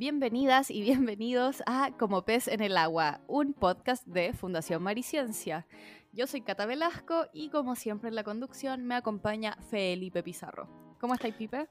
bienvenidas y bienvenidos a Como pez en el agua, un podcast de Fundación Mariciencia. Yo soy Cata Velasco y como siempre en la conducción me acompaña Felipe Pizarro. ¿Cómo estáis, Pipe?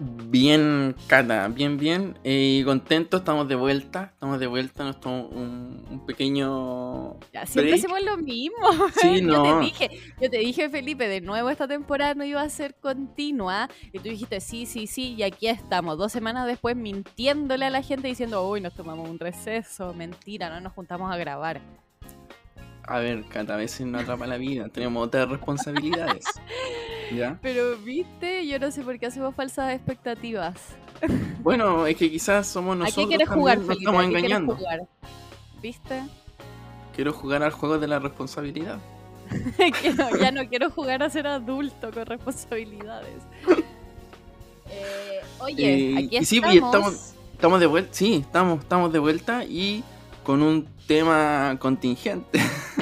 Bien, Cata, bien, bien. Y eh, contento, estamos de vuelta. Estamos de vuelta, nos tomamos un, pequeño. Ya, siempre hacemos lo mismo. Sí, no. yo, te dije, yo te dije, Felipe, de nuevo esta temporada no iba a ser continua. Y tú dijiste, sí, sí, sí. Y aquí estamos, dos semanas después, mintiéndole a la gente diciendo, uy, nos tomamos un receso. Mentira, no nos juntamos a grabar. A ver, cada vez no atrapa la vida, tenemos otras responsabilidades. ¿Ya? Pero, viste, yo no sé por qué hacemos falsas expectativas. Bueno, es que quizás somos nosotros. ¿A qué quieres jugar, Felipe? estamos engañando. Jugar? ¿Viste? Quiero jugar al juego de la responsabilidad. ya no quiero jugar a ser adulto con responsabilidades. Eh, oye, eh, aquí sí, estamos. estamos. estamos. de vuelta, sí, estamos, estamos de vuelta y con un tema contingente.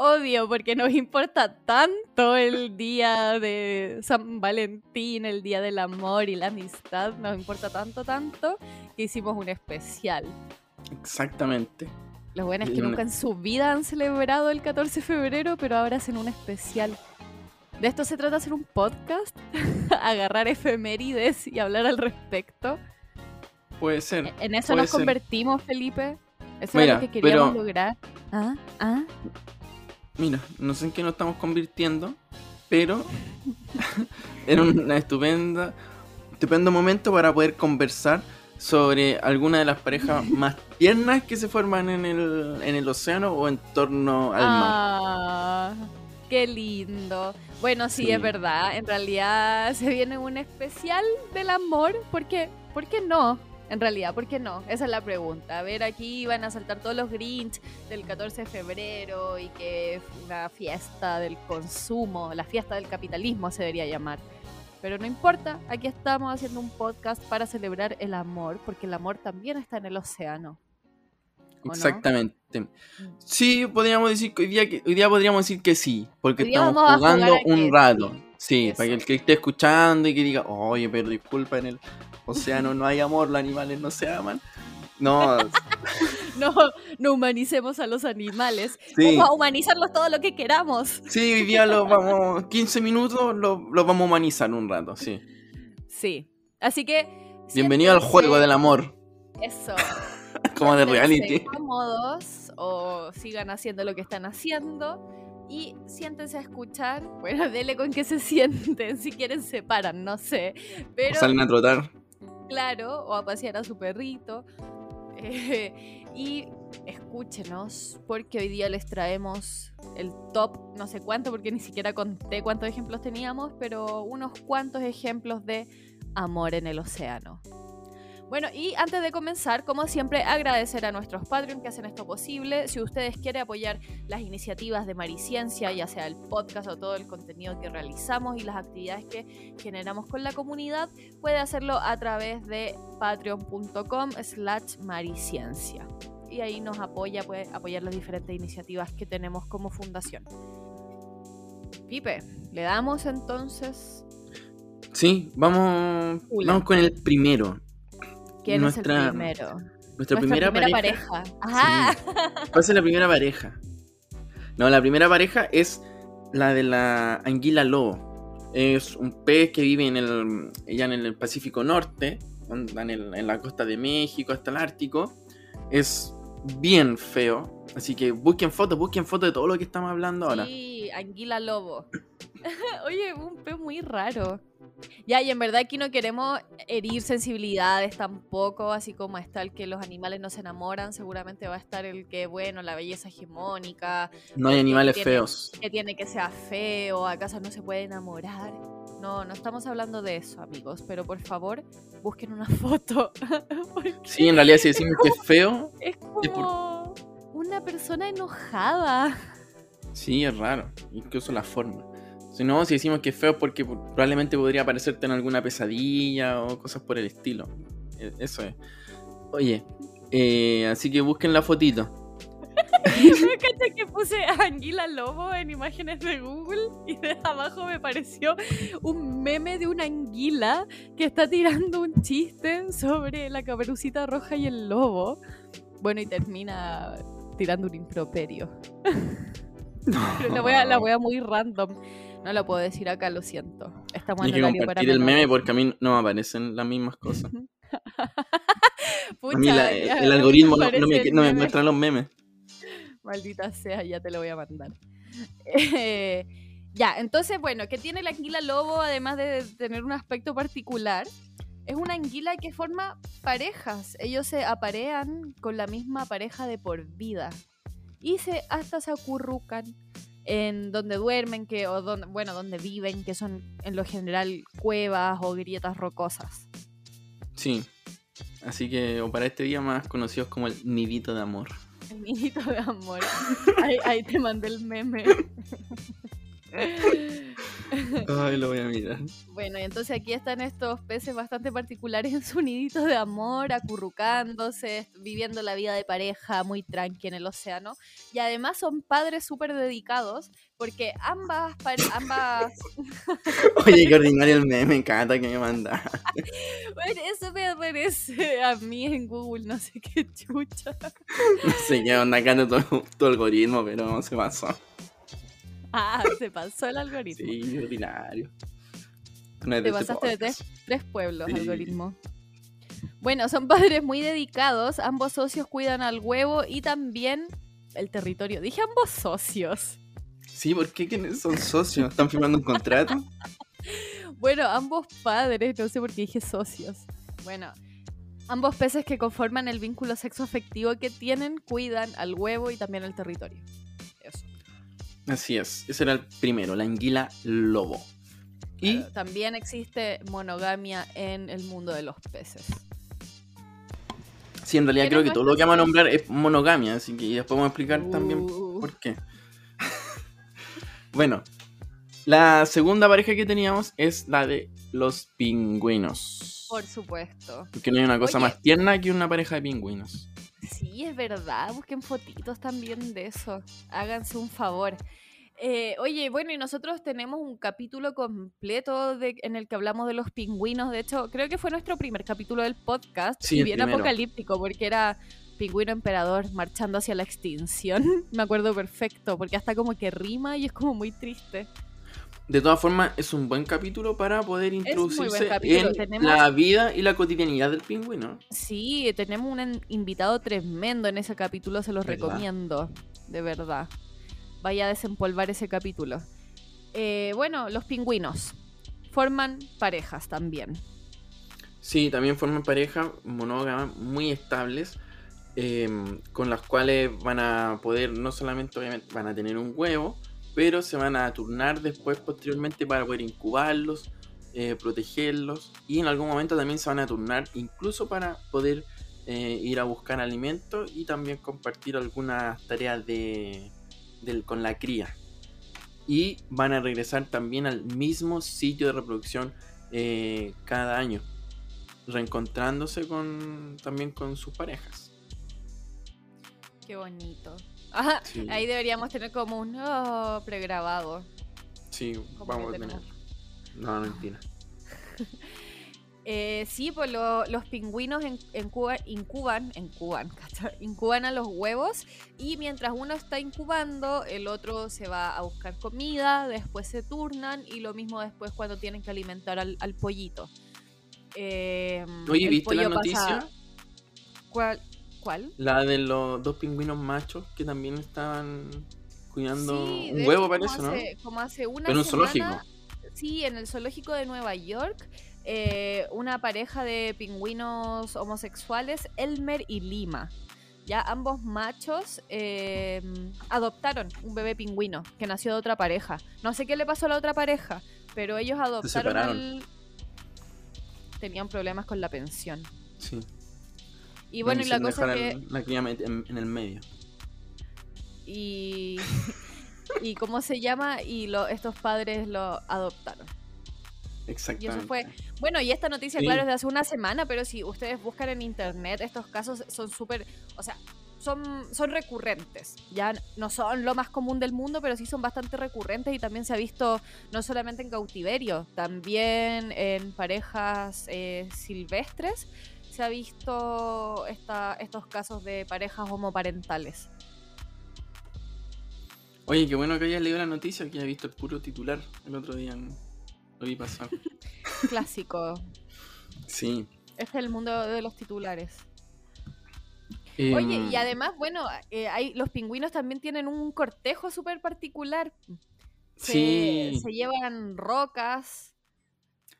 Odio, porque nos importa tanto el día de San Valentín, el día del amor y la amistad. Nos importa tanto, tanto que hicimos un especial. Exactamente. Los buenos que nunca en su vida han celebrado el 14 de febrero, pero ahora hacen un especial. De esto se trata hacer un podcast, agarrar efemérides y hablar al respecto. Puede ser. En eso nos convertimos, Felipe. Eso es lo que queríamos lograr. ¿Ah? ¿Ah? Mira, no sé en qué nos estamos convirtiendo, pero era una estupenda, estupendo momento para poder conversar sobre alguna de las parejas más tiernas que se forman en el, en el océano o en torno al mar. Ah, qué lindo. Bueno, sí, es verdad. En realidad se viene un especial del amor, porque, ¿por qué no? En realidad, ¿por qué no? Esa es la pregunta. A ver, aquí van a saltar todos los Grinch del 14 de febrero y que es una fiesta del consumo, la fiesta del capitalismo se debería llamar. Pero no importa, aquí estamos haciendo un podcast para celebrar el amor, porque el amor también está en el océano. Exactamente. Mm. Sí, podríamos decir que hoy día, hoy día podríamos decir que sí, porque estamos jugando un rato. Sí, para que el que esté escuchando y que diga, oye, pero disculpa, en el océano no hay amor, los animales no se aman. No. no, no humanicemos a los animales. Vamos a humanizarlos todo lo que queramos. Sí, hoy día los vamos, 15 minutos los vamos a humanizar un rato, sí. Sí. Así que. Bienvenido al juego del amor. Eso. Como de reality. cómodos o sigan haciendo lo que están haciendo y siéntense a escuchar. Bueno, dele con que se sienten. Si quieren, se paran, no sé. Pero, o salen a trotar. Claro, o a pasear a su perrito. Eh, y escúchenos, porque hoy día les traemos el top, no sé cuánto, porque ni siquiera conté cuántos ejemplos teníamos, pero unos cuantos ejemplos de amor en el océano. Bueno, y antes de comenzar, como siempre, agradecer a nuestros Patreon que hacen esto posible. Si ustedes quieren apoyar las iniciativas de Mariciencia, ya sea el podcast o todo el contenido que realizamos y las actividades que generamos con la comunidad, puede hacerlo a través de patreon.com slash mariciencia. Y ahí nos apoya, puede apoyar las diferentes iniciativas que tenemos como fundación. Pipe, le damos entonces... Sí, vamos, vamos con el primero. ¿Quién nuestra, es el primero? Nuestra, primera, pareja. Ajá. ¿Cuál es la primera pareja? No, la primera pareja es la de la anguila lobo. Es un pez que vive en el, ya en el Pacífico Norte, en, en la costa de México hasta el Ártico. Es bien feo. Así que busquen fotos, busquen fotos de todo lo que estamos hablando ahora. Sí, anguila lobo. Oye, un pez muy raro. Ya, y en verdad aquí no queremos herir sensibilidades tampoco, así como está el que los animales no se enamoran, seguramente va a estar el que, bueno, la belleza hegemónica. No hay animales feos. Que tiene que ser feo, acaso no se puede enamorar. No, no estamos hablando de eso, amigos, pero por favor, busquen una foto. sí, en realidad si decimos que es feo... Es como una persona enojada. Sí, es raro, incluso la forma. Si no, si decimos que es feo porque probablemente podría aparecerte en alguna pesadilla o cosas por el estilo. E, eso es. Oye, eh, así que busquen la fotito. caché que puse anguila lobo en imágenes de Google y de abajo me pareció un meme de una anguila que está tirando un chiste sobre la caperucita roja y el lobo. Bueno, y termina tirando un improperio. Pero la voy la voy a muy random. No lo puedo decir acá, lo siento. Estamos Hay que compartir el meme porque a mí no me aparecen las mismas cosas. a mí el algoritmo no, me, muestra los memes. Maldita sea, ya te lo voy a mandar. ya, entonces, bueno, ¿qué tiene la anguila lobo además de tener un aspecto particular? Es una anguila que forma parejas. Ellos se aparean con la misma pareja de por vida. Y se hasta se acurrucan en donde duermen, que, o donde, bueno, donde viven, que son en lo general cuevas o grietas rocosas. Sí. Así que, o para este día más conocidos como el nidito de amor. El nidito de amor. ahí, te mandé el meme. Ay, lo voy a mirar. Bueno, y entonces aquí están estos peces bastante particulares en su nidito de amor, acurrucándose, viviendo la vida de pareja muy tranqui en el océano. Y además son padres súper dedicados, porque ambas... ambas... Oye, qué ordinario el meme, me encanta que me manda. bueno, eso me aparece a mí en Google, no sé qué chucha. no sé qué onda, acá todo, el algoritmo, pero no se pasó. Ah, se pasó el algoritmo. Sí, ordinario. Te este pasaste de tres, pueblos, algoritmo. Bueno, son padres muy dedicados. Ambos socios cuidan al huevo y también el territorio. Dije ambos socios. Sí, ¿por qué ¿Quiénes son socios? ¿Están firmando un contrato? bueno, ambos padres, no sé por qué dije socios. Bueno, ambos peces que conforman el vínculo sexoafectivo que tienen cuidan al huevo y también al territorio. Así es, ese era el primero, la anguila lobo. Y también existe monogamia en el mundo de los peces. Sí, en realidad creo que todo lo que vamos a nombrar es monogamia, así que después vamos a explicar también uh. por qué. bueno, la segunda pareja que teníamos es la de los pingüinos. Por supuesto. Porque no hay una cosa más tierna que una pareja de pingüinos. Sí, es verdad. Busquen fotitos también de eso. Háganse un favor. Eh, oye, bueno, y nosotros tenemos un capítulo completo de, en el que hablamos de los pingüinos. De hecho, creo que fue nuestro primer capítulo del podcast. Sí, bien apocalíptico, porque era pingüino emperador marchando hacia la extinción. Me acuerdo perfecto, porque hasta como que rima y es como muy triste. De todas formas, es un buen capítulo para poder introducirse en la vida y la cotidianidad del pingüino. Sí, tenemos un invitado tremendo en ese capítulo, se los recomiendo, de verdad. Vaya a desempolvar ese capítulo. Eh, bueno, los pingüinos forman parejas también. Sí, también forman parejas monógamas muy estables, em, con las cuales van a poder, no solamente obviamente van a tener un huevo, pero se van a turnar después posteriormente para poder incubarlos, eh, protegerlos y en algún momento también se van a turnar incluso para poder eh, ir a buscar alimento y también compartir algunas tareas de, con la cría. Y van a regresar también al mismo sitio de reproducción eh, cada año, reencontrándose con, también con sus parejas. Qué bonito. Ahí deberíamos tener como un oh, pregrabado. Sí, vamos a tener. No, mentira. eh, sí, pues los pingüinos en, Cuba incuban, incuban, incuban a los huevos y mientras uno está incubando, el otro se va a buscar comida, después se turnan y lo mismo después cuando tienen que alimentar al, pollito. Eh, Oye, ¿viste la noticia? ¿Cuál? ¿Cuál? La de los dos pingüinos machos que también estaban cuidando un huevo, parece, ¿no? Como hace una Pero en un zoológico. Sí, en el zoológico de Nueva York, eh, una pareja de pingüinos homosexuales, Elmer y Lima. Ya ambos machos eh, adoptaron un bebé pingüino que nació de otra pareja. No sé qué le pasó a la otra pareja, pero ellos adoptaron. Tenían problemas con la pensión. Sí. Y bueno, y la cosa que... La cría en, el medio. Y... y cómo se llama, y lo, estos padres lo adoptaron. Exactamente. Y eso fue. Bueno, y esta noticia, claro, es de hace una semana, pero si ustedes buscan en internet, estos casos son súper. O sea, son, son recurrentes. Ya no son lo más común del mundo, pero sí son bastante recurrentes y también se ha visto no solamente en cautiverio, también en parejas eh, silvestres se ha visto esta, estos casos de parejas homoparentales. Oye, qué bueno que hayas leído la noticia, que haya visto el puro titular el otro día. Lo vi pasar. Clásico. Sí. Es el mundo de los titulares. Oye, y em, además, bueno, eh, hay, los pingüinos también tienen un cortejo súper particular. sí. Se llevan rocas.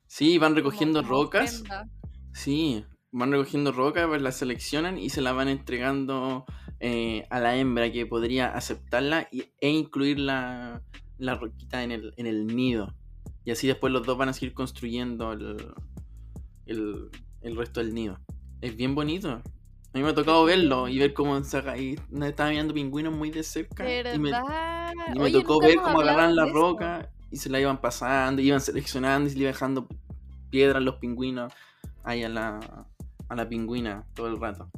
Sí, van recogiendo rocas. Sí, van recogiendo rocas, pues las seleccionan y se las van entregando eh, a la hembra que podría aceptarla e incluir la, roquita en el, en el, nido. Y así después los dos van a seguir construyendo el, el, resto del nido. Es bien bonito. A mí me ha tocado verlo y ver cómo saca. Estaba mirando pingüinos muy de cerca. Y me, tocó ver cómo agarran la roca y se la iban pasando, iban seleccionando y se le iban dejando piedras los pingüinos ahí a la, a la pingüina todo el rato.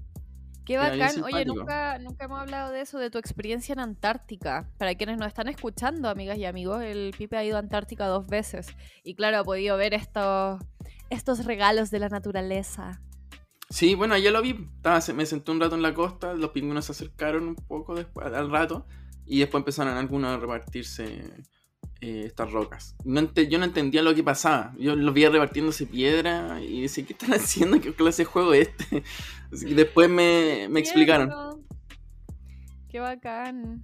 Qué bacán. Oye, nunca, nunca hemos hablado de eso, de tu experiencia en Antártica. Para quienes nos están escuchando, amigas y amigos, el Pipe ha ido a Antártica dos veces. Y claro, ha podido ver estos, estos regalos de la naturaleza. Sí, bueno, ya lo vi. Estaba, me senté un rato en la costa, los pingüinos se acercaron un poco después, al rato. Y después empezaron algunos a repartirse eh, estas rocas. yo no entendía lo que pasaba. Yo los veía repartiéndose piedra y decía, ¿qué están haciendo? ¿Qué clase de juego es este? y después me, me explicaron. Qué bacán.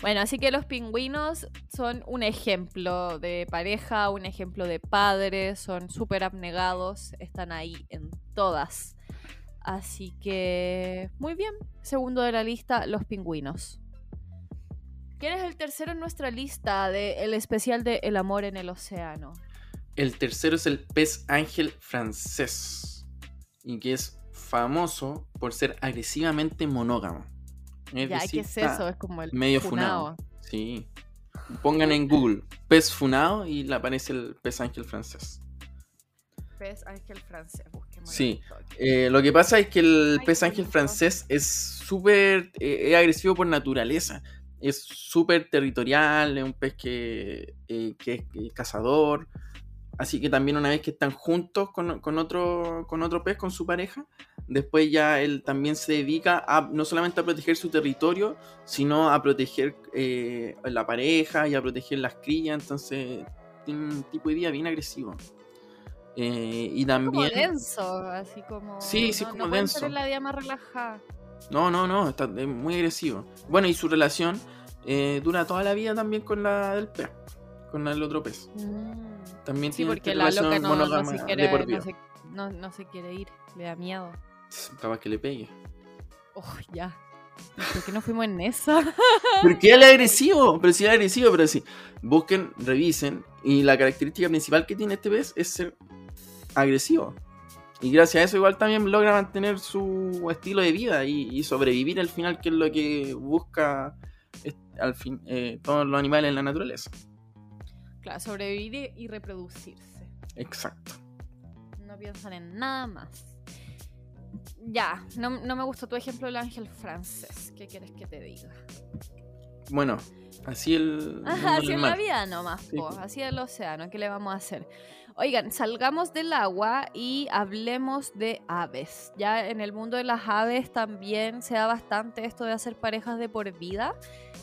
Bueno, así que los pingüinos son un ejemplo de pareja, un ejemplo de padres, son súper abnegados, están ahí en todas. Así que, muy bien. Segundo de la lista, los pingüinos. ¿Quién es el tercero en nuestra lista del especial de El amor en el océano? El tercero es el pez ángel francés. Y que es famoso por ser agresivamente monógamo. ya, ¿qué es eso? Es como el medio funado. Sí. Pongan en Google pez funado y le aparece el pez ángel francés. Pez ángel francés, busquemos. Sí. Eh, lo que pasa es que el pez ángel francés es súper eh, agresivo por naturaleza es súper territorial, es un pez que, eh, es cazador. Así que también una vez que están juntos con, otro, con otro pez, con su pareja, después ya él también se dedica a no solamente a proteger su territorio, sino a proteger eh, la pareja y a proteger las crías. Entonces tiene un tipo de vida bien agresivo. Eh, y también... Como denso, así como... Sí, sí, como denso. la vida más relajada. No, no, no, está muy agresivo. Bueno, y su relación eh, dura toda la vida también con la del pez, con el otro pez. Mm. También sí, porque la loca no, no, se quiere, no, se, quiere ir, le da miedo. Capaz que le pegue. Oh, ya. ¿Por qué no fuimos en esa? Porque él es agresivo, pero sí es agresivo, pero sí. Busquen, revisen. Y la característica principal que tiene este pez es ser agresivo. Y gracias a eso igual también logra mantener su estilo de vida y, sobrevivir al final, que es lo que busca al fin eh, todos los animales en la naturaleza. Claro, sobrevivir y reproducirse. Exacto. No piensan en nada más. Ya, no, me gustó tu ejemplo del ángel francés. ¿Qué quieres que te diga? Bueno, así el. así en la vida nomás, así el océano, ¿qué le vamos a hacer? Oigan, salgamos del agua y hablemos de aves. Ya en el mundo de las aves también se da bastante esto de hacer parejas de por vida.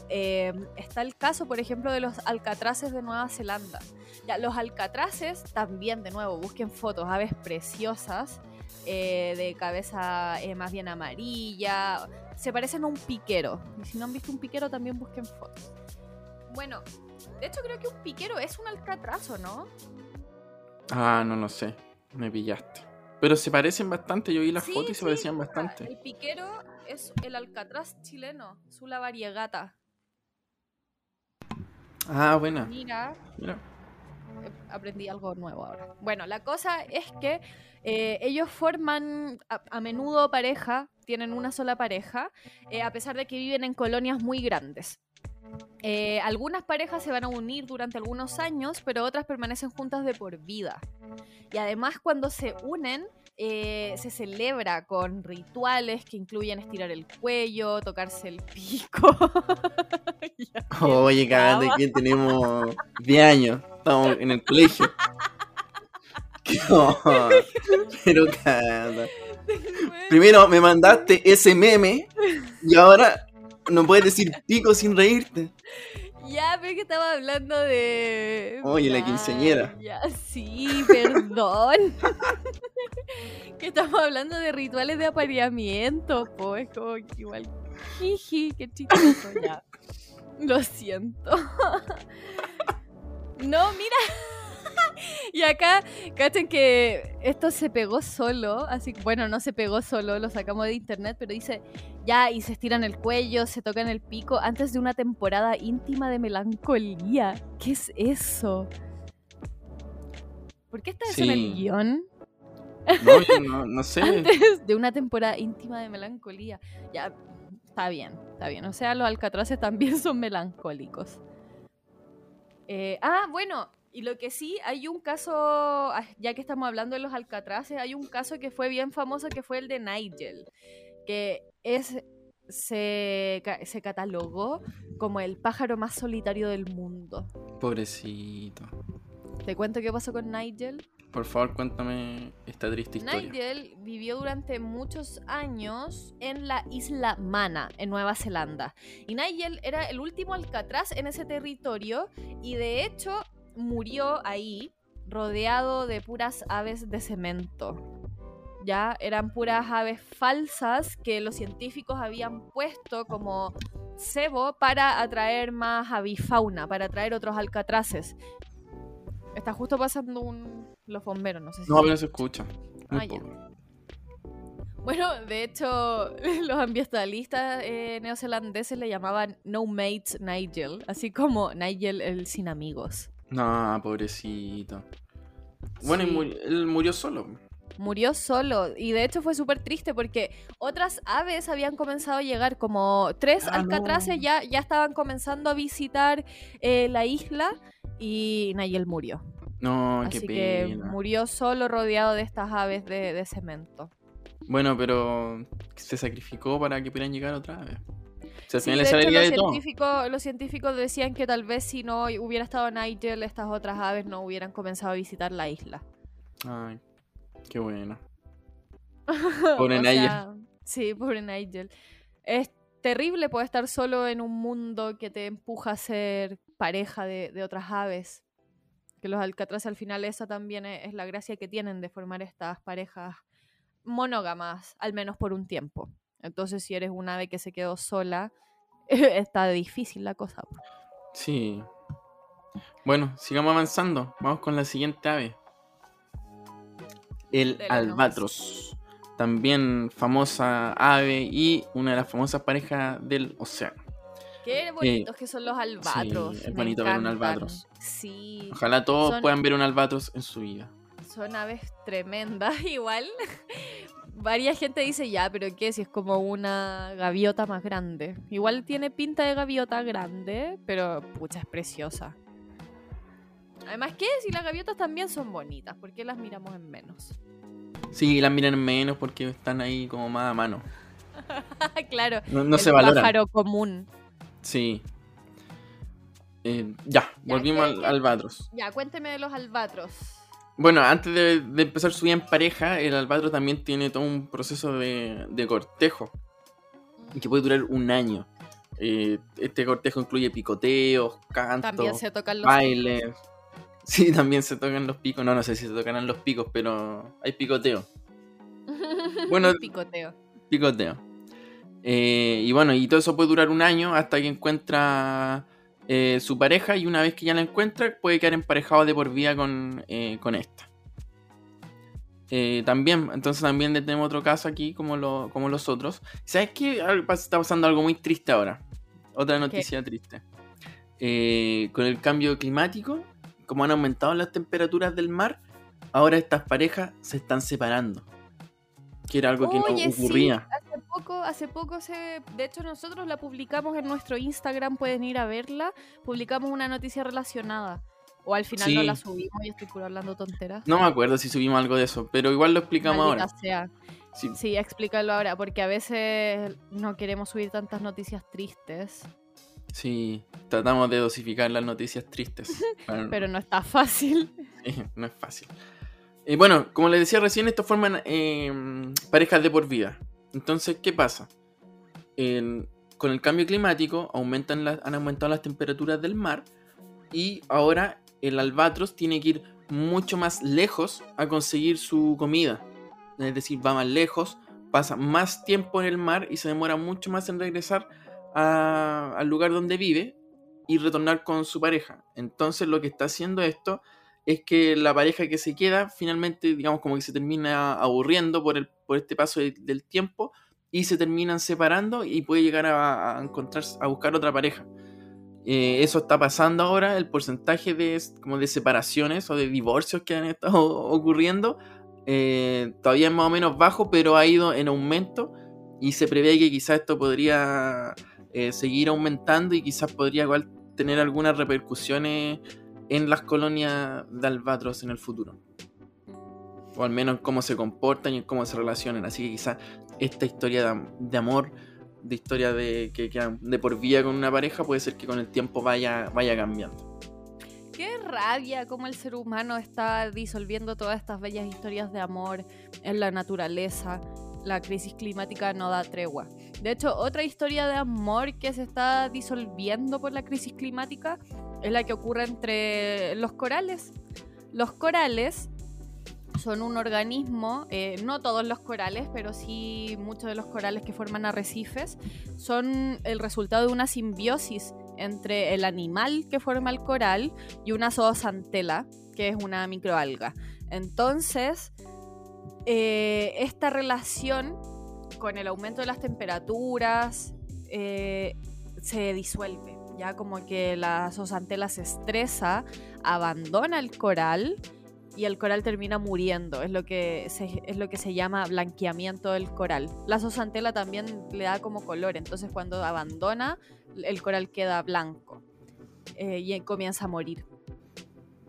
Eh, está el caso, por ejemplo, de los alcatraces de Nueva Zelanda. Ya, los alcatraces también, de nuevo, busquen fotos, aves preciosas, eh, de cabeza eh, más bien amarilla. Se parecen a un piquero. Y si no han visto un piquero, también busquen fotos. Bueno, de hecho creo que un piquero es un alcatrazo, ¿no? Ah, no lo sé. Me pillaste. Pero se parecen bastante, yo vi las fotos y se parecían bastante. El piquero es el alcatraz chileno, la variegata. Ah, buena. Mira. Mira. Aprendí algo nuevo ahora. Bueno, la cosa es que eh, ellos forman a, menudo pareja, tienen una sola pareja, eh, a pesar de que viven en colonias muy grandes. Eh, algunas parejas se van a unir durante algunos años, pero otras permanecen juntas de por vida. Y además cuando se unen, eh, se celebra con rituales que incluyen estirar el cuello, tocarse el pico. Oye, cállate que tenemos 10 años, estamos en el colegio. pero cállate. Primero me mandaste ese meme y ahora no puedes decir pico sin reírte. Ya, pero que estaba hablando de. Oye, la quinceñera. Ya, sí, perdón. que estamos hablando de rituales de apareamiento, pues, como que igual. Jiji, qué chistoso, ya. Lo siento. no, mira. y acá, cachen que esto se pegó solo, así bueno, no se pegó solo, lo sacamos de internet, pero dice, ya, y se estiran el cuello, se tocan el pico, antes de una temporada íntima de melancolía. ¿Qué es eso? ¿Por qué está eso en el guion? No, no, sé. Antes de una temporada íntima de melancolía. Ya, está bien, está bien. O sea, los alcatraces también son melancólicos. Eh, ah, bueno, y lo que sí, hay un caso, ah, ya que estamos hablando de los alcatraces, hay un caso que fue bien famoso que fue el de Nigel, que es se, se catalogó como el pájaro más solitario del mundo. Pobrecito. ¿Te cuento qué pasó con Nigel? Por favor, cuéntame esta triste historia. Nigel vivió durante muchos años en la isla Mana, en Nueva Zelanda. Y Nigel era el último alcatraz en ese territorio y de hecho murió ahí rodeado de puras aves de cemento. Ya eran puras aves falsas que los científicos habían puesto como cebo para atraer más avifauna, para atraer otros alcatraces. Está justo pasando un... los bomberos, no sé si... No, pero se escucha. Ah, bueno, de hecho, los ambientalistas eh, neozelandeses le llamaban No Mates Nigel, así como Nigel el sin amigos. No, pobrecito. Bueno, él murió solo. Murió solo. Y de hecho fue súper triste porque otras aves habían comenzado a llegar, como tres ah, alcatraces ya, ya estaban comenzando a visitar eh, la isla y Nayel murió. No, Así qué que murió solo rodeado de estas aves de, cemento. Bueno, pero se sacrificó para que pudieran llegar otra vez los, científicos, los científicos decían que tal vez si no hubiera estado Nigel, estas otras aves no hubieran comenzado a visitar la isla. Ay, qué bueno. Pobre Nigel. sí, pobre Nigel. Es terrible poder estar solo en un mundo que te empuja a ser pareja de, otras aves. Que los alcatraces al final esa también es la gracia que tienen de formar estas parejas monógamas, al menos por un tiempo. Entonces, si eres un ave que se quedó sola, está difícil la cosa. Sí. Bueno, sigamos avanzando. Vamos con la siguiente ave. El albatros. También famosa ave y una de las famosas parejas del océano. Qué bonitos que son los albatros. es bonito ver un albatros. Sí. Ojalá todos puedan ver un albatros en su vida. Son aves tremendas, igual varias gente dice, ya, pero ¿qué? Si es como una gaviota más grande. Igual tiene pinta de gaviota grande, pero pucha, es preciosa. Además, ¿qué? Si las gaviotas también son bonitas, ¿por qué las miramos en menos? Sí, las miran en menos porque están ahí como más a mano. claro. No, se valoran. pájaro común. Sí. Eh, ya, volvimos al albatros. Ya, cuénteme de los albatros. Bueno, antes de, empezar su vida en pareja, el albatro también tiene todo un proceso de, cortejo que puede durar un año. Eh, este cortejo incluye picoteos, cantos, bailes. Sí, también se tocan los picos. No, no sé si se tocarán los picos, pero hay picoteo. Bueno, picoteo. Picoteo. Eh, y bueno, y todo eso puede durar un año hasta que encuentra eh, su pareja y una vez que ya la encuentra puede quedar emparejado de por vida con, eh, esta. Eh, también, entonces también tenemos otro caso aquí como, como los otros. ¿Sabes qué? Está pasando algo muy triste ahora. Otra noticia triste. con el cambio climático, como han aumentado las temperaturas del mar, ahora estas parejas se están separando. Que era algo que no ocurría hace poco se, de hecho nosotros la publicamos en nuestro Instagram, pueden ir a verla, publicamos una noticia relacionada. O al final no la subimos y estoy hablando tonteras. No me acuerdo si subimos algo de eso, pero igual lo explicamos ahora. Sea. Sí. sí, explícalo ahora, porque a veces no queremos subir tantas noticias tristes. Sí, tratamos de dosificar las noticias tristes. pero no está fácil. Sí, no es fácil. Y bueno, como les decía recién, esto forman em, parejas de por vida. Entonces, ¿qué pasa? con el cambio climático aumentan han aumentado las temperaturas del mar y ahora el albatros tiene que ir mucho más lejos a conseguir su comida. Es decir, va más lejos, pasa más tiempo en el mar y se demora mucho más en regresar al lugar donde vive y retornar con su pareja. Entonces lo que está haciendo esto es que la pareja que se queda finalmente, digamos, como que se termina aburriendo por, el, por este paso del tiempo y se terminan separando y puede llegar a, encontrar, a buscar otra pareja. Eh, eso está pasando ahora, el porcentaje de, como de separaciones o de divorcios que han estado ocurriendo eh, todavía es más o menos bajo, pero ha ido en aumento y se prevé que quizás esto podría eh, seguir aumentando y quizás podría igual tener algunas repercusiones en las colonias de albatros en el futuro. O al menos en cómo se comportan y en cómo se relacionan. Así que quizás esta historia de, amor, de historia de que de por vida con una pareja, puede ser que con el tiempo vaya, vaya cambiando. Qué rabia cómo el ser humano está disolviendo todas estas bellas historias de amor en la naturaleza. La crisis climática no da tregua. De hecho, otra historia de amor que se está disolviendo por la crisis climática es la que ocurre entre los corales. Los corales son un organismo, eh, no todos los corales, pero sí muchos de los corales que forman arrecifes, son el resultado de una simbiosis entre el animal que forma el coral y una zoosantela, que es una microalga. Entonces, eh, esta relación con el aumento de las temperaturas eh, se disuelve. Ya como que la zoosantela se estresa, abandona el coral y el coral termina muriendo. Es lo que se, es lo que se llama blanqueamiento del coral. La zozantela también le da como color, entonces cuando abandona, el coral queda blanco eh, y comienza a morir.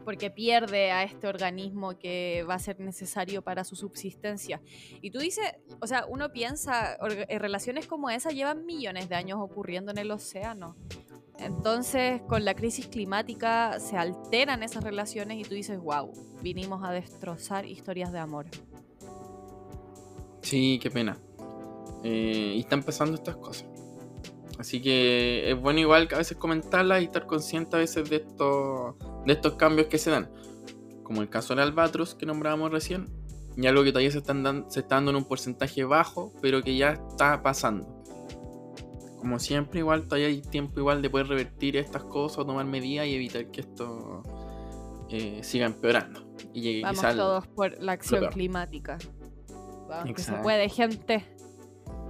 Porque pierde a este organismo que va a ser necesario para su subsistencia. Y tú dices, o sea, uno piensa, eh, relaciones como esa llevan millones de años ocurriendo en el océano. Entonces, con la crisis climática se alteran esas relaciones y tú dices, wow, vinimos a destrozar historias de amor. Sí, qué pena. Eh, y están pasando estas cosas. Así que es bueno igual que a veces comentarlas y estar consciente a veces de estos, de estos cambios que se dan. Como el caso del albatros que nombrábamos recién. Y algo que todavía se, están se está dando en un porcentaje bajo, pero que ya está pasando como siempre, igual todavía hay tiempo igual de poder revertir estas cosas, tomar medidas y evitar que esto eh, siga empeorando. Y llegue Vamos todos por la acción climática. Vamos, que se puede, gente.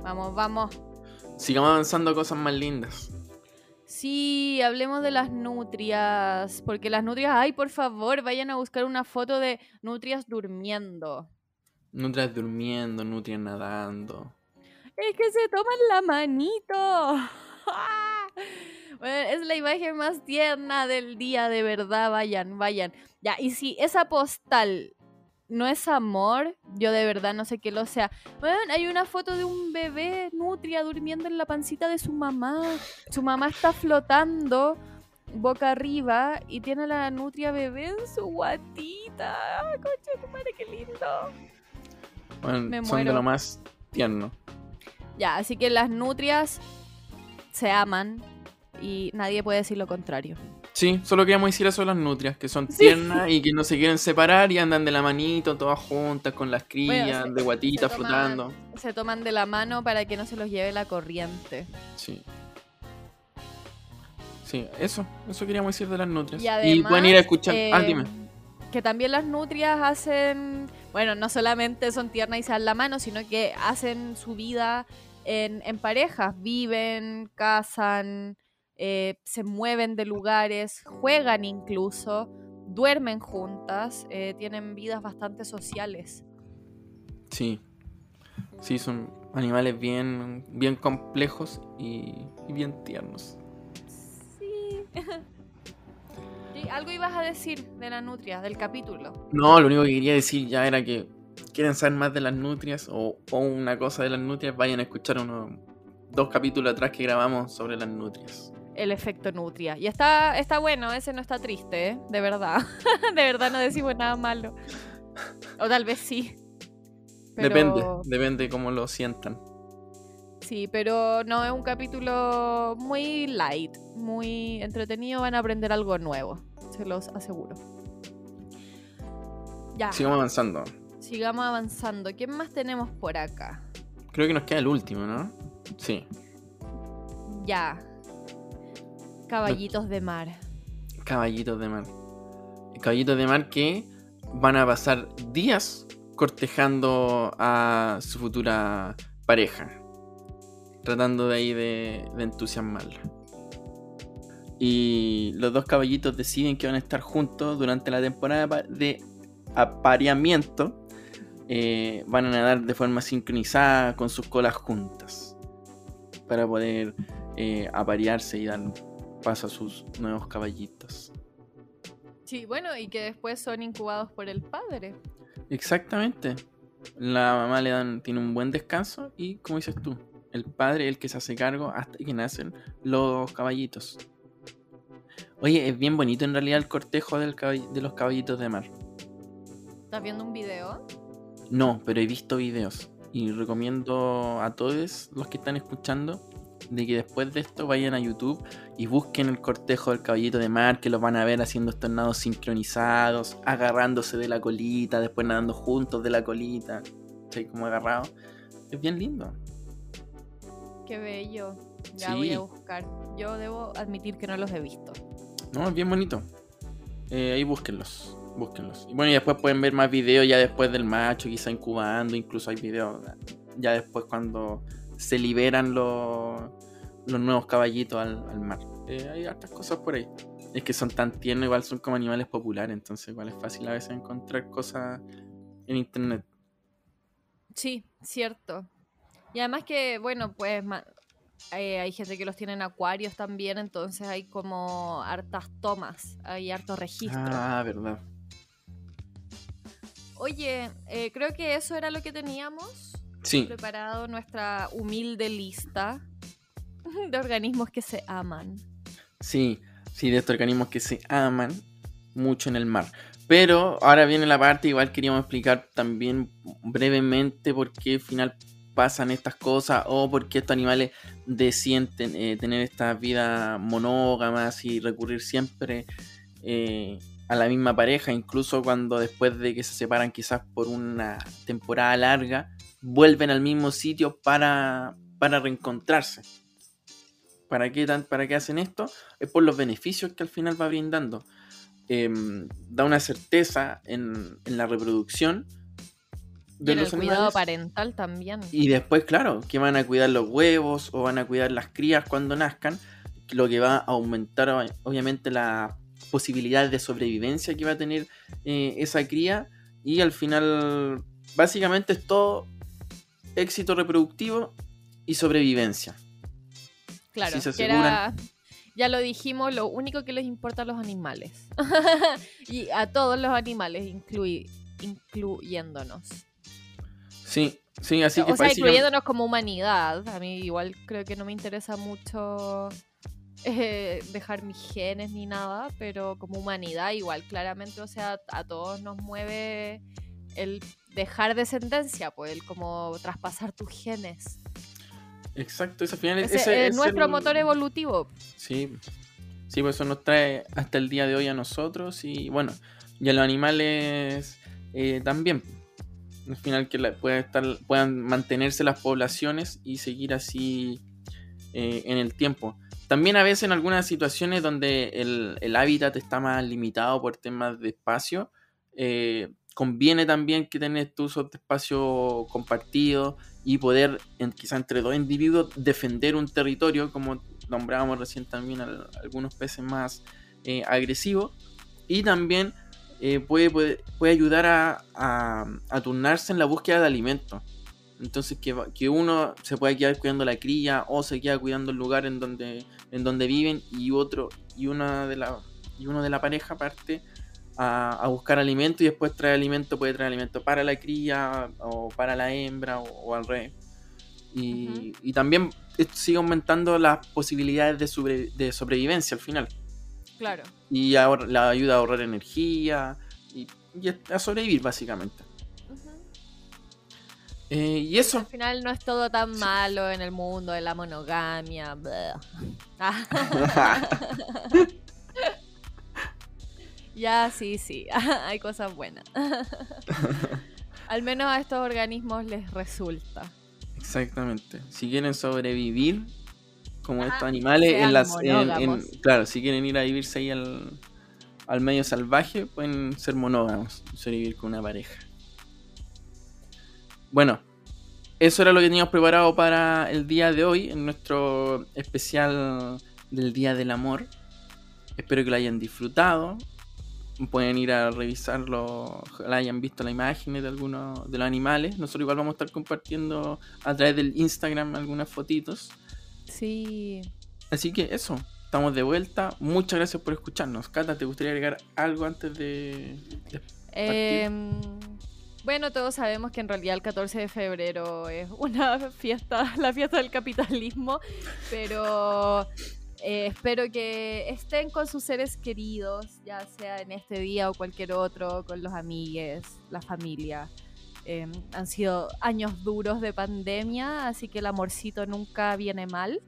Vamos, vamos. Sigamos avanzando a cosas más lindas. Sí, hablemos de las nutrias, porque las nutrias, ay, por favor, vayan a buscar una foto de nutrias durmiendo. Nutrias durmiendo, nutrias nadando es que se toman la manito. es la imagen más tierna del día, de verdad, vayan, vayan. Ya, y si esa postal no es amor, yo de verdad no sé qué lo sea. Bueno, hay una foto de un bebé nutria durmiendo en la pancita de su mamá. Su mamá está flotando boca arriba y tiene la nutria bebé en su guatita. Coche, tu madre, qué lindo. Bueno, Me son de lo más tierno. Ya, así que las nutrias se aman y nadie puede decir lo contrario. Sí, solo queríamos decir eso de las nutrias, que son tiernas y que no se quieren separar y andan de la manito todas juntas con las crías, de guatitas flotando. Se toman de la mano para que no se los lleve la corriente. Sí. Sí, eso, eso queríamos decir de las nutrias. Y, pueden ir a escuchar. ah, dime. Eh, que también las nutrias hacen, bueno, no solamente son tiernas y se dan la mano, sino que hacen su vida en, parejas, viven, cazan, eh, se mueven de lugares, juegan incluso, duermen juntas, eh, tienen vidas bastante sociales. Sí, sí, son animales bien, bien complejos y, bien tiernos. Sí. algo ibas a decir de las nutrias, del capítulo. No, lo único que quería decir ya era que quieren saber más de las nutrias o, una cosa de las nutrias, vayan a escuchar unos dos capítulos atrás que grabamos sobre las nutrias. El efecto nutria. Y está, está bueno, ese no está triste, ¿eh? de verdad. de verdad no decimos nada malo. O tal vez sí. Depende, depende de cómo lo sientan. Sí, pero no es un capítulo muy light, muy entretenido. Van a aprender algo nuevo, se los aseguro. Ya. Sigamos avanzando. Sigamos avanzando. ¿Quién más tenemos por acá? Creo que nos queda el último, ¿no? Sí. Ya. Caballitos de mar. Caballitos de mar. Caballitos de mar que van a pasar días cortejando a su futura pareja. Tratando de ahí de, entusiasmarla. Y los dos caballitos deciden que van a estar juntos durante la temporada de apareamiento. Eh, van a nadar de forma sincronizada con sus colas juntas. Para poder eh, aparearse y dar paso a sus nuevos caballitos. Sí, bueno, y que después son incubados por el padre. Exactamente. La mamá le dan, tiene un buen descanso y, como dices tú, el padre es el que se hace cargo hasta que nacen los caballitos. Oye, es bien bonito en realidad el cortejo del de los caballitos de mar. ¿Estás viendo un video? No, pero he visto videos. Y recomiendo a todos los que están escuchando de que después de esto vayan a YouTube y busquen el cortejo del caballito de mar, que los van a ver haciendo estos nados sincronizados, agarrándose de la colita, después nadando juntos de la colita, ¿sí? como agarrado. Es bien lindo. Qué bello. Ya voy a buscar. Yo debo admitir que no los he visto. No, es bien bonito. Eh, ahí búsquenlos. Búsquenlos. Y bueno, y después pueden ver más videos ya después del macho, quizá incubando, incluso hay videos ya después cuando se liberan los, los nuevos caballitos al, mar. Eh, hay hartas cosas por ahí. Es que son tan tiernos, igual son como animales populares, entonces igual es fácil a veces encontrar cosas en internet. Sí, cierto. Y además que, bueno, pues eh, hay gente que los tiene en acuarios también, entonces hay como hartas tomas, hay harto registro. Ah, verdad. Oye, eh, creo que eso era lo que teníamos preparado nuestra humilde lista de organismos que se aman. Sí, sí, de estos organismos que se aman mucho en el mar. Pero ahora viene la parte, igual queríamos explicar también brevemente por qué al final pasan estas cosas o por qué estos animales deciden eh, tener esta vida monógamas y recurrir siempre eh, a la misma pareja, incluso cuando después de que se separan quizás por una temporada larga, vuelven al mismo sitio para, para reencontrarse. ¿Para qué, ¿Para qué hacen esto? Es por los beneficios que al final va brindando. Em, da una certeza en, en la reproducción de y el cuidado parental también. Y después, claro, que van a cuidar los huevos o van a cuidar las crías cuando nazcan, lo que va a aumentar obviamente la posibilidad de sobrevivencia que va a tener eh, esa cría y al final básicamente es todo éxito reproductivo y sobrevivencia. Claro, ya lo dijimos, lo único que les importa a los animales. y a todos los animales, incluyéndonos. Sí, sí, así que... O sea, incluyéndonos como humanidad. A mí igual creo que no me interesa mucho eh, dejar mis genes ni nada, pero como humanidad igual, claramente, o sea, a todos nos mueve el dejar descendencia, pues el como traspasar tus genes. Exacto, al final es, nuestro motor evolutivo. Sí, sí, pues eso nos trae hasta el día de hoy a nosotros y bueno, y a los animales eh, también. Al final que estar, puedan mantenerse las poblaciones y seguir así eh, en el tiempo. También a veces en algunas situaciones donde el, hábitat está más limitado por temas de espacio, eh, conviene también que tenés tu uso espacio compartido y poder, en, quizá entre dos individuos, defender un territorio, como nombrábamos recién también algunos peces más eh, agresivos. Y también eh, puede, puede, ayudar a, a, turnarse en la búsqueda de alimentos. Entonces que, que, uno se pueda quedar cuidando la cría o se queda cuidando el lugar en donde, en donde viven y otro y una de las y uno de la pareja parte a, buscar alimento y después trae alimento, puede traer alimento para la cría o para la hembra o, al rey. Y, también sigue aumentando las posibilidades de, de sobrevivencia al final. Claro. Y ahora la ayuda a ahorrar energía y, a sobrevivir básicamente. Eh, y eso. Al final no es todo tan malo en el mundo de la monogamia. ya, sí, sí. Hay cosas buenas. Al menos a estos organismos les resulta. Exactamente. Si quieren sobrevivir como estos animales en las claro, si quieren ir a vivirse ahí al, al medio salvaje, pueden ser monógamos, sobrevivir con una pareja. Bueno, eso era lo que teníamos preparado para el día de hoy, en nuestro especial del Día del Amor. Espero que lo hayan disfrutado. Pueden ir a revisarlo, la hayan visto las imágenes de algunos de los animales. Nosotros igual vamos a estar compartiendo a través del Instagram algunas fotitos. Sí. Así que eso, estamos de vuelta. Muchas gracias por escucharnos. Cata, ¿te gustaría agregar algo antes de, em, bueno, todos sabemos que en realidad el 14 de febrero es una fiesta, la fiesta del capitalismo, pero eh, espero que estén con sus seres queridos, ya sea en este día o cualquier otro, con los amigues, la familia. Em, han sido años duros de pandemia, así que el amorcito nunca viene mal.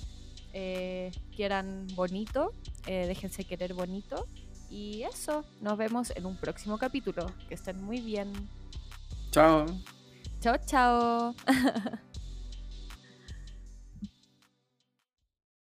Eh, quieran bonito, eh, déjense querer bonito. Y eso, nos vemos en un próximo capítulo. Que estén muy bien. Chao. Chao, chao.